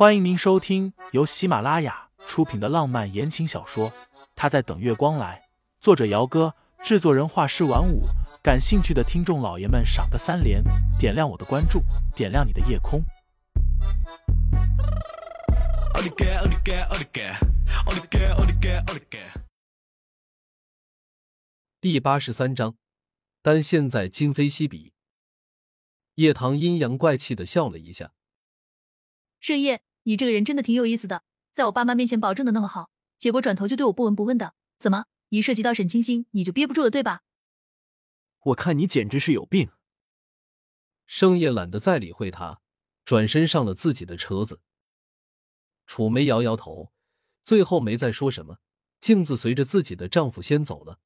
欢迎您收听由喜马拉雅出品的浪漫言情小说《他在等月光来》，作者：姚哥，制作人：画师晚舞。感兴趣的听众老爷们，赏个三连，点亮我的关注，点亮你的夜空。第八十三章，但现在今非昔比。叶棠阴阳怪气的笑了一下。盛夜，你这个人真的挺有意思的，在我爸妈面前保证的那么好，结果转头就对我不闻不问的，怎么一涉及到沈清心你就憋不住了对吧？我看你简直是有病。盛夜懒得再理会他，转身上了自己的车子。楚梅摇摇头，最后没再说什么，径自随着自己的丈夫先走了。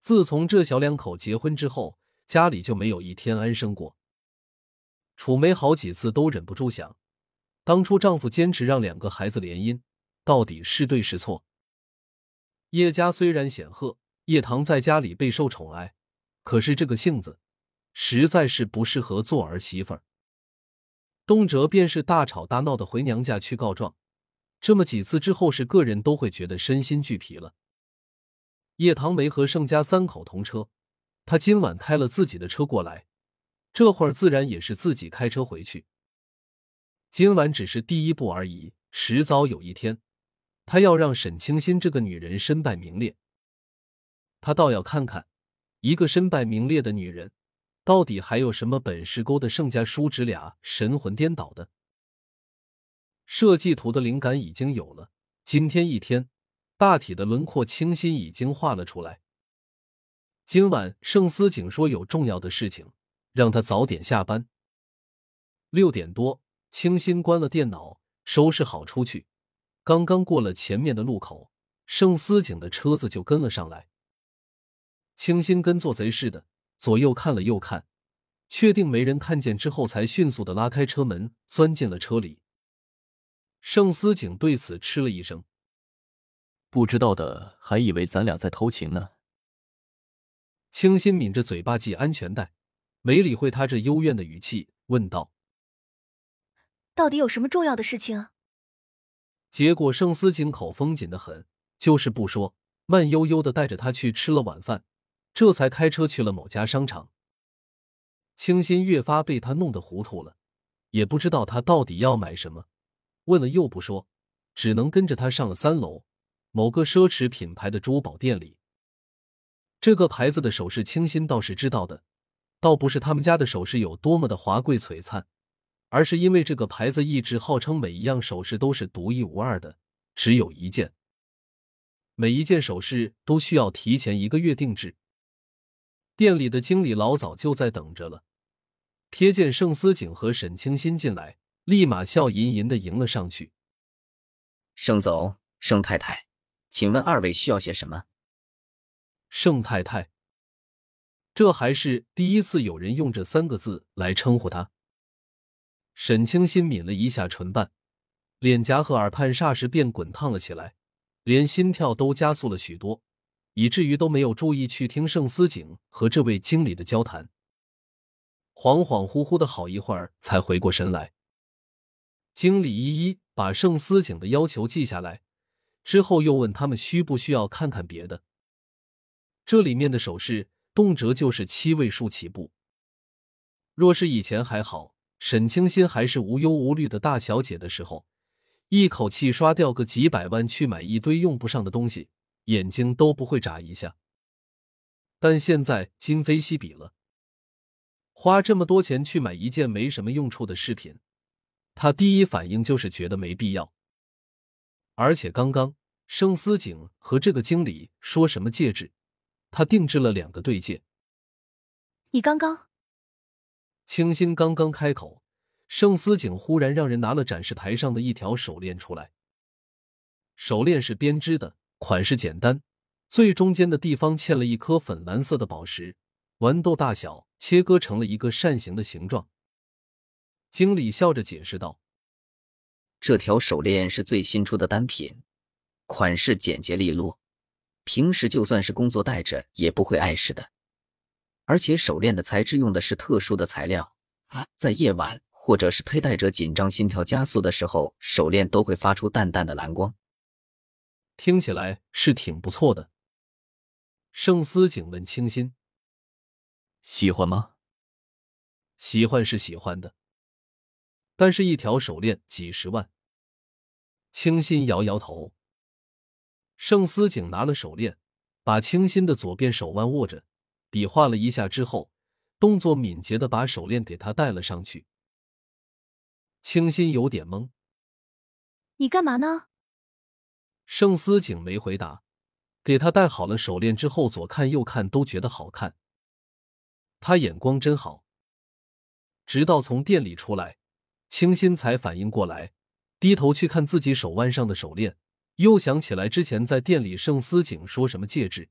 自从这小两口结婚之后，家里就没有一天安生过。楚梅好几次都忍不住想。当初丈夫坚持让两个孩子联姻，到底是对是错？叶家虽然显赫，叶棠在家里备受宠爱，可是这个性子实在是不适合做儿媳妇儿。动辄便是大吵大闹的回娘家去告状，这么几次之后，是个人都会觉得身心俱疲了。叶棠没和盛家三口同车，他今晚开了自己的车过来，这会儿自然也是自己开车回去。今晚只是第一步而已，迟早有一天，他要让沈清心这个女人身败名裂。他倒要看看，一个身败名裂的女人，到底还有什么本事勾得盛家叔侄俩神魂颠倒的。设计图的灵感已经有了，今天一天，大体的轮廓清新已经画了出来。今晚盛思景说有重要的事情，让他早点下班。六点多。清新关了电脑，收拾好出去。刚刚过了前面的路口，盛思景的车子就跟了上来。清新跟做贼似的，左右看了又看，确定没人看见之后，才迅速的拉开车门，钻进了车里。盛思景对此嗤了一声：“不知道的还以为咱俩在偷情呢。”清新抿着嘴巴系安全带，没理会他这幽怨的语气，问道。到底有什么重要的事情？结果盛思景口风紧的很，就是不说，慢悠悠的带着他去吃了晚饭，这才开车去了某家商场。清新越发被他弄得糊涂了，也不知道他到底要买什么，问了又不说，只能跟着他上了三楼某个奢侈品牌的珠宝店里。这个牌子的首饰，清新倒是知道的，倒不是他们家的首饰有多么的华贵璀璨。而是因为这个牌子一直号称每一样首饰都是独一无二的，只有一件。每一件首饰都需要提前一个月定制。店里的经理老早就在等着了，瞥见盛思景和沈清新进来，立马笑吟吟的迎了上去。盛总、盛太太，请问二位需要些什么？盛太太，这还是第一次有人用这三个字来称呼她。沈清心抿了一下唇瓣，脸颊和耳畔霎时便滚烫了起来，连心跳都加速了许多，以至于都没有注意去听盛思景和这位经理的交谈。恍恍惚惚的好一会儿，才回过神来。经理一一把盛思景的要求记下来，之后又问他们需不需要看看别的。这里面的首饰动辄就是七位数起步，若是以前还好。沈清心还是无忧无虑的大小姐的时候，一口气刷掉个几百万去买一堆用不上的东西，眼睛都不会眨一下。但现在今非昔比了，花这么多钱去买一件没什么用处的饰品，她第一反应就是觉得没必要。而且刚刚盛思景和这个经理说什么戒指，他定制了两个对戒。你刚刚。清新刚刚开口，盛思景忽然让人拿了展示台上的一条手链出来。手链是编织的，款式简单，最中间的地方嵌了一颗粉蓝色的宝石，豌豆大小，切割成了一个扇形的形状。经理笑着解释道：“这条手链是最新出的单品，款式简洁利落，平时就算是工作戴着也不会碍事的。”而且手链的材质用的是特殊的材料啊，在夜晚或者是佩戴者紧张、心跳加速的时候，手链都会发出淡淡的蓝光。听起来是挺不错的。盛思景问清新：“喜欢吗？”“喜欢是喜欢的，但是一条手链几十万。”清新摇摇头。盛思景拿了手链，把清新的左边手腕握着，比划了一下之后，动作敏捷的把手链给他戴了上去。清新有点懵：“你干嘛呢？”盛思景没回答，给他戴好了手链之后，左看右看都觉得好看。他眼光真好。直到从店里出来，清新才反应过来，低头去看自己手腕上的手链，又想起来之前在店里盛思景说什么戒指。